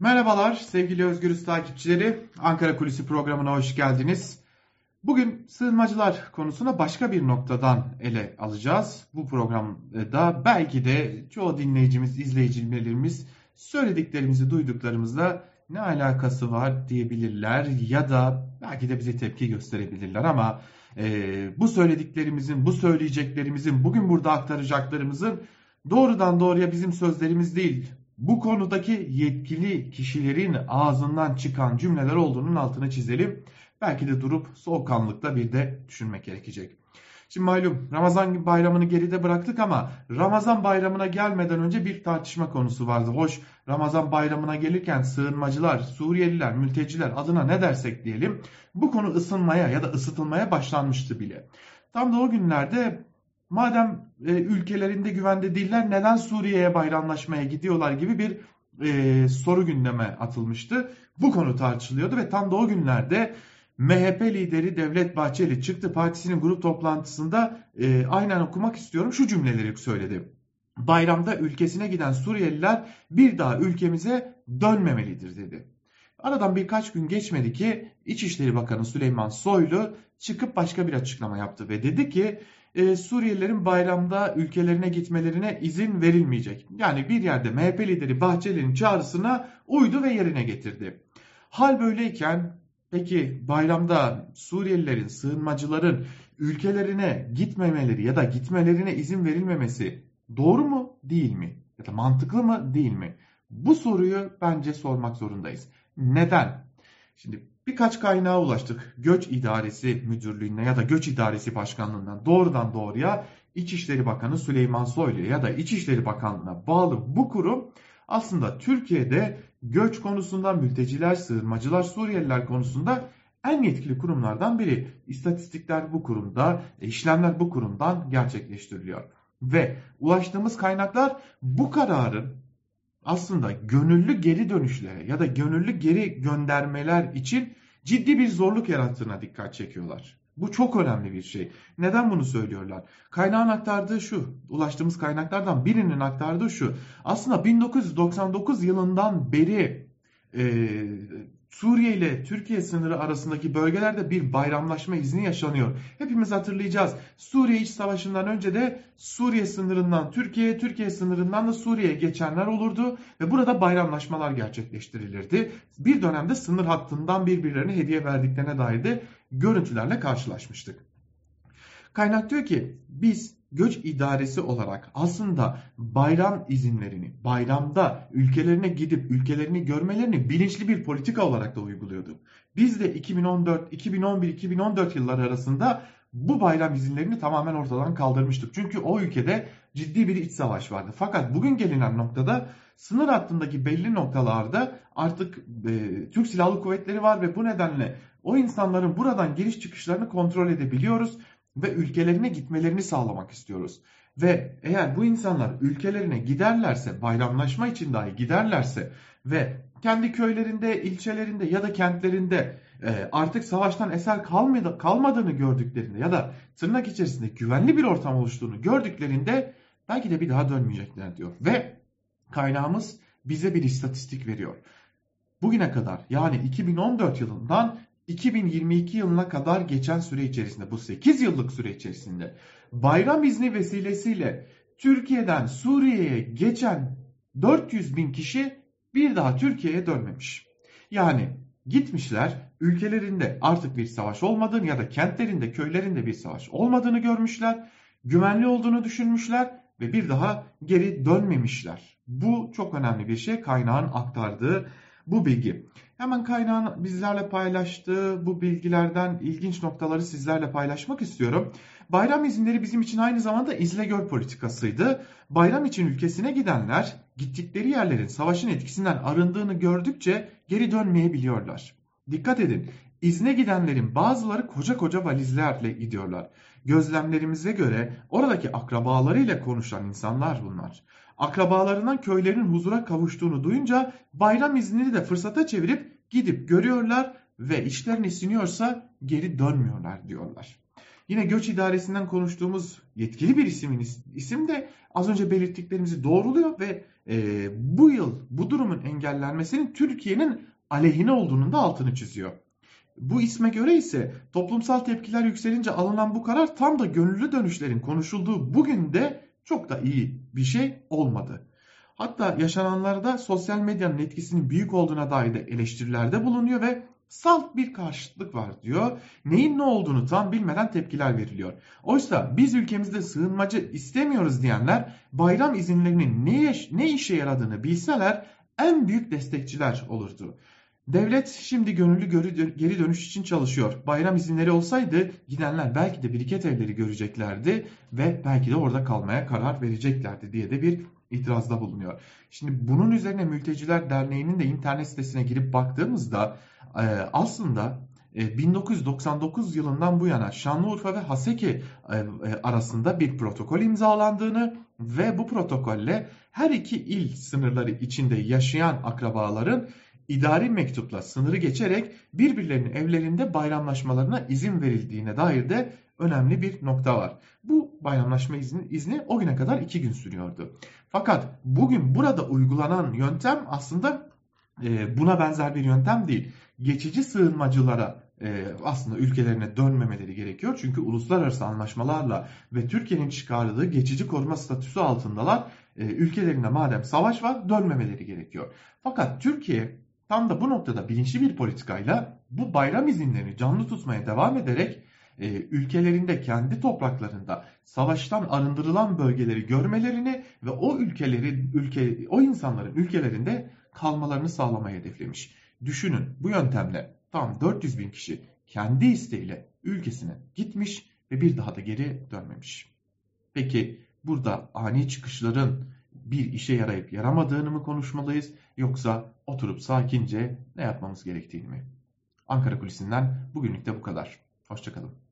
Merhabalar sevgili Özgürüz takipçileri. Ankara Kulisi programına hoş geldiniz. Bugün sığınmacılar konusuna başka bir noktadan ele alacağız. Bu programda belki de çoğu dinleyicimiz, izleyicilerimiz söylediklerimizi duyduklarımızda ne alakası var diyebilirler ya da belki de bize tepki gösterebilirler ama e, bu söylediklerimizin, bu söyleyeceklerimizin, bugün burada aktaracaklarımızın doğrudan doğruya bizim sözlerimiz değil, bu konudaki yetkili kişilerin ağzından çıkan cümleler olduğunun altını çizelim. Belki de durup soğukkanlıkla bir de düşünmek gerekecek. Şimdi malum Ramazan bayramını geride bıraktık ama Ramazan bayramına gelmeden önce bir tartışma konusu vardı. Hoş Ramazan bayramına gelirken sığınmacılar, Suriyeliler, mülteciler adına ne dersek diyelim bu konu ısınmaya ya da ısıtılmaya başlanmıştı bile. Tam da o günlerde madem e, ülkelerinde güvende değiller neden Suriye'ye bayramlaşmaya gidiyorlar gibi bir e, soru gündeme atılmıştı. Bu konu tartışılıyordu ve tam da o günlerde MHP lideri Devlet Bahçeli çıktı partisinin grup toplantısında e, aynen okumak istiyorum şu cümleleri söyledi. Bayramda ülkesine giden Suriyeliler bir daha ülkemize dönmemelidir dedi. Aradan birkaç gün geçmedi ki İçişleri Bakanı Süleyman Soylu çıkıp başka bir açıklama yaptı ve dedi ki e, Suriyelilerin bayramda ülkelerine gitmelerine izin verilmeyecek. Yani bir yerde MHP lideri Bahçeli'nin çağrısına uydu ve yerine getirdi. Hal böyleyken peki bayramda Suriyelilerin, sığınmacıların ülkelerine gitmemeleri ya da gitmelerine izin verilmemesi doğru mu değil mi? Ya da mantıklı mı değil mi? Bu soruyu bence sormak zorundayız. Neden? Şimdi birkaç kaynağa ulaştık. Göç İdaresi Müdürlüğü'ne ya da Göç İdaresi Başkanlığı'ndan doğrudan doğruya İçişleri Bakanı Süleyman Soylu ya da İçişleri Bakanlığı'na bağlı bu kurum aslında Türkiye'de göç konusunda mülteciler, sığınmacılar, Suriyeliler konusunda en yetkili kurumlardan biri. İstatistikler bu kurumda, işlemler bu kurumdan gerçekleştiriliyor. Ve ulaştığımız kaynaklar bu kararın aslında gönüllü geri dönüşlere ya da gönüllü geri göndermeler için ciddi bir zorluk yarattığına dikkat çekiyorlar. Bu çok önemli bir şey. Neden bunu söylüyorlar? Kaynağın aktardığı şu, ulaştığımız kaynaklardan birinin aktardığı şu. Aslında 1999 yılından beri e, Suriye ile Türkiye sınırı arasındaki bölgelerde bir bayramlaşma izni yaşanıyor. Hepimiz hatırlayacağız. Suriye iç savaşından önce de Suriye sınırından Türkiye, Türkiye sınırından da Suriye'ye geçenler olurdu ve burada bayramlaşmalar gerçekleştirilirdi. Bir dönemde sınır hattından birbirlerine hediye verdiklerine dair de görüntülerle karşılaşmıştık. Kaynak diyor ki biz göç idaresi olarak aslında bayram izinlerini, bayramda ülkelerine gidip ülkelerini görmelerini bilinçli bir politika olarak da uyguluyorduk. Biz de 2014, 2011, 2014 yılları arasında bu bayram izinlerini tamamen ortadan kaldırmıştık. Çünkü o ülkede ciddi bir iç savaş vardı. Fakat bugün gelinen noktada sınır hattındaki belli noktalarda artık e, Türk Silahlı Kuvvetleri var ve bu nedenle o insanların buradan giriş çıkışlarını kontrol edebiliyoruz ve ülkelerine gitmelerini sağlamak istiyoruz. Ve eğer bu insanlar ülkelerine giderlerse, bayramlaşma için dahi giderlerse ve kendi köylerinde, ilçelerinde ya da kentlerinde e, artık savaştan eser kalmadı, kalmadığını gördüklerinde ya da tırnak içerisinde güvenli bir ortam oluştuğunu gördüklerinde belki de bir daha dönmeyecekler diyor. Ve kaynağımız bize bir istatistik veriyor. Bugüne kadar yani 2014 yılından 2022 yılına kadar geçen süre içerisinde bu 8 yıllık süre içerisinde bayram izni vesilesiyle Türkiye'den Suriye'ye geçen 400 bin kişi bir daha Türkiye'ye dönmemiş. Yani gitmişler ülkelerinde artık bir savaş olmadığını ya da kentlerinde köylerinde bir savaş olmadığını görmüşler. Güvenli olduğunu düşünmüşler ve bir daha geri dönmemişler. Bu çok önemli bir şey kaynağın aktardığı bu bilgi. Hemen kaynağın bizlerle paylaştığı bu bilgilerden ilginç noktaları sizlerle paylaşmak istiyorum. Bayram izinleri bizim için aynı zamanda izle gör politikasıydı. Bayram için ülkesine gidenler gittikleri yerlerin savaşın etkisinden arındığını gördükçe geri dönmeyebiliyorlar. Dikkat edin İzne gidenlerin bazıları koca koca valizlerle gidiyorlar. Gözlemlerimize göre oradaki akrabalarıyla konuşan insanlar bunlar akrabalarından köylerin huzura kavuştuğunu duyunca bayram iznini de fırsata çevirip gidip görüyorlar ve işlerine siniyorsa geri dönmüyorlar diyorlar. Yine göç idaresinden konuştuğumuz yetkili bir isimin isim de az önce belirttiklerimizi doğruluyor ve e, bu yıl bu durumun engellenmesinin Türkiye'nin aleyhine olduğunun da altını çiziyor. Bu isme göre ise toplumsal tepkiler yükselince alınan bu karar tam da gönüllü dönüşlerin konuşulduğu bugün de çok da iyi bir şey olmadı. Hatta yaşananlarda sosyal medyanın etkisinin büyük olduğuna dair de eleştirilerde bulunuyor ve salt bir karşıtlık var diyor. Neyin ne olduğunu tam bilmeden tepkiler veriliyor. Oysa biz ülkemizde sığınmacı istemiyoruz diyenler bayram izinlerinin ne, ne işe yaradığını bilseler en büyük destekçiler olurdu. Devlet şimdi gönüllü geri dönüş için çalışıyor. Bayram izinleri olsaydı gidenler belki de biriket evleri göreceklerdi ve belki de orada kalmaya karar vereceklerdi diye de bir itirazda bulunuyor. Şimdi bunun üzerine Mülteciler Derneği'nin de internet sitesine girip baktığımızda e, aslında 1999 e, yılından bu yana Şanlıurfa ve Haseki e, arasında bir protokol imzalandığını ve bu protokolle her iki il sınırları içinde yaşayan akrabaların idari mektupla sınırı geçerek birbirlerinin evlerinde bayramlaşmalarına izin verildiğine dair de önemli bir nokta var. Bu bayramlaşma izni, izni o güne kadar iki gün sürüyordu. Fakat bugün burada uygulanan yöntem aslında e, buna benzer bir yöntem değil. Geçici sığınmacılara e, aslında ülkelerine dönmemeleri gerekiyor. Çünkü uluslararası anlaşmalarla ve Türkiye'nin çıkardığı geçici koruma statüsü altındalar. E, ülkelerinde madem savaş var dönmemeleri gerekiyor. Fakat Türkiye tam da bu noktada bilinçli bir politikayla bu bayram izinlerini canlı tutmaya devam ederek e, ülkelerinde kendi topraklarında savaştan arındırılan bölgeleri görmelerini ve o ülkelerin ülke o insanların ülkelerinde kalmalarını sağlamayı hedeflemiş. Düşünün bu yöntemle tam 400 bin kişi kendi isteğiyle ülkesine gitmiş ve bir daha da geri dönmemiş. Peki burada ani çıkışların bir işe yarayıp yaramadığını mı konuşmalıyız yoksa oturup sakince ne yapmamız gerektiğini mi? Ankara Kulisi'nden bugünlük de bu kadar. Hoşçakalın.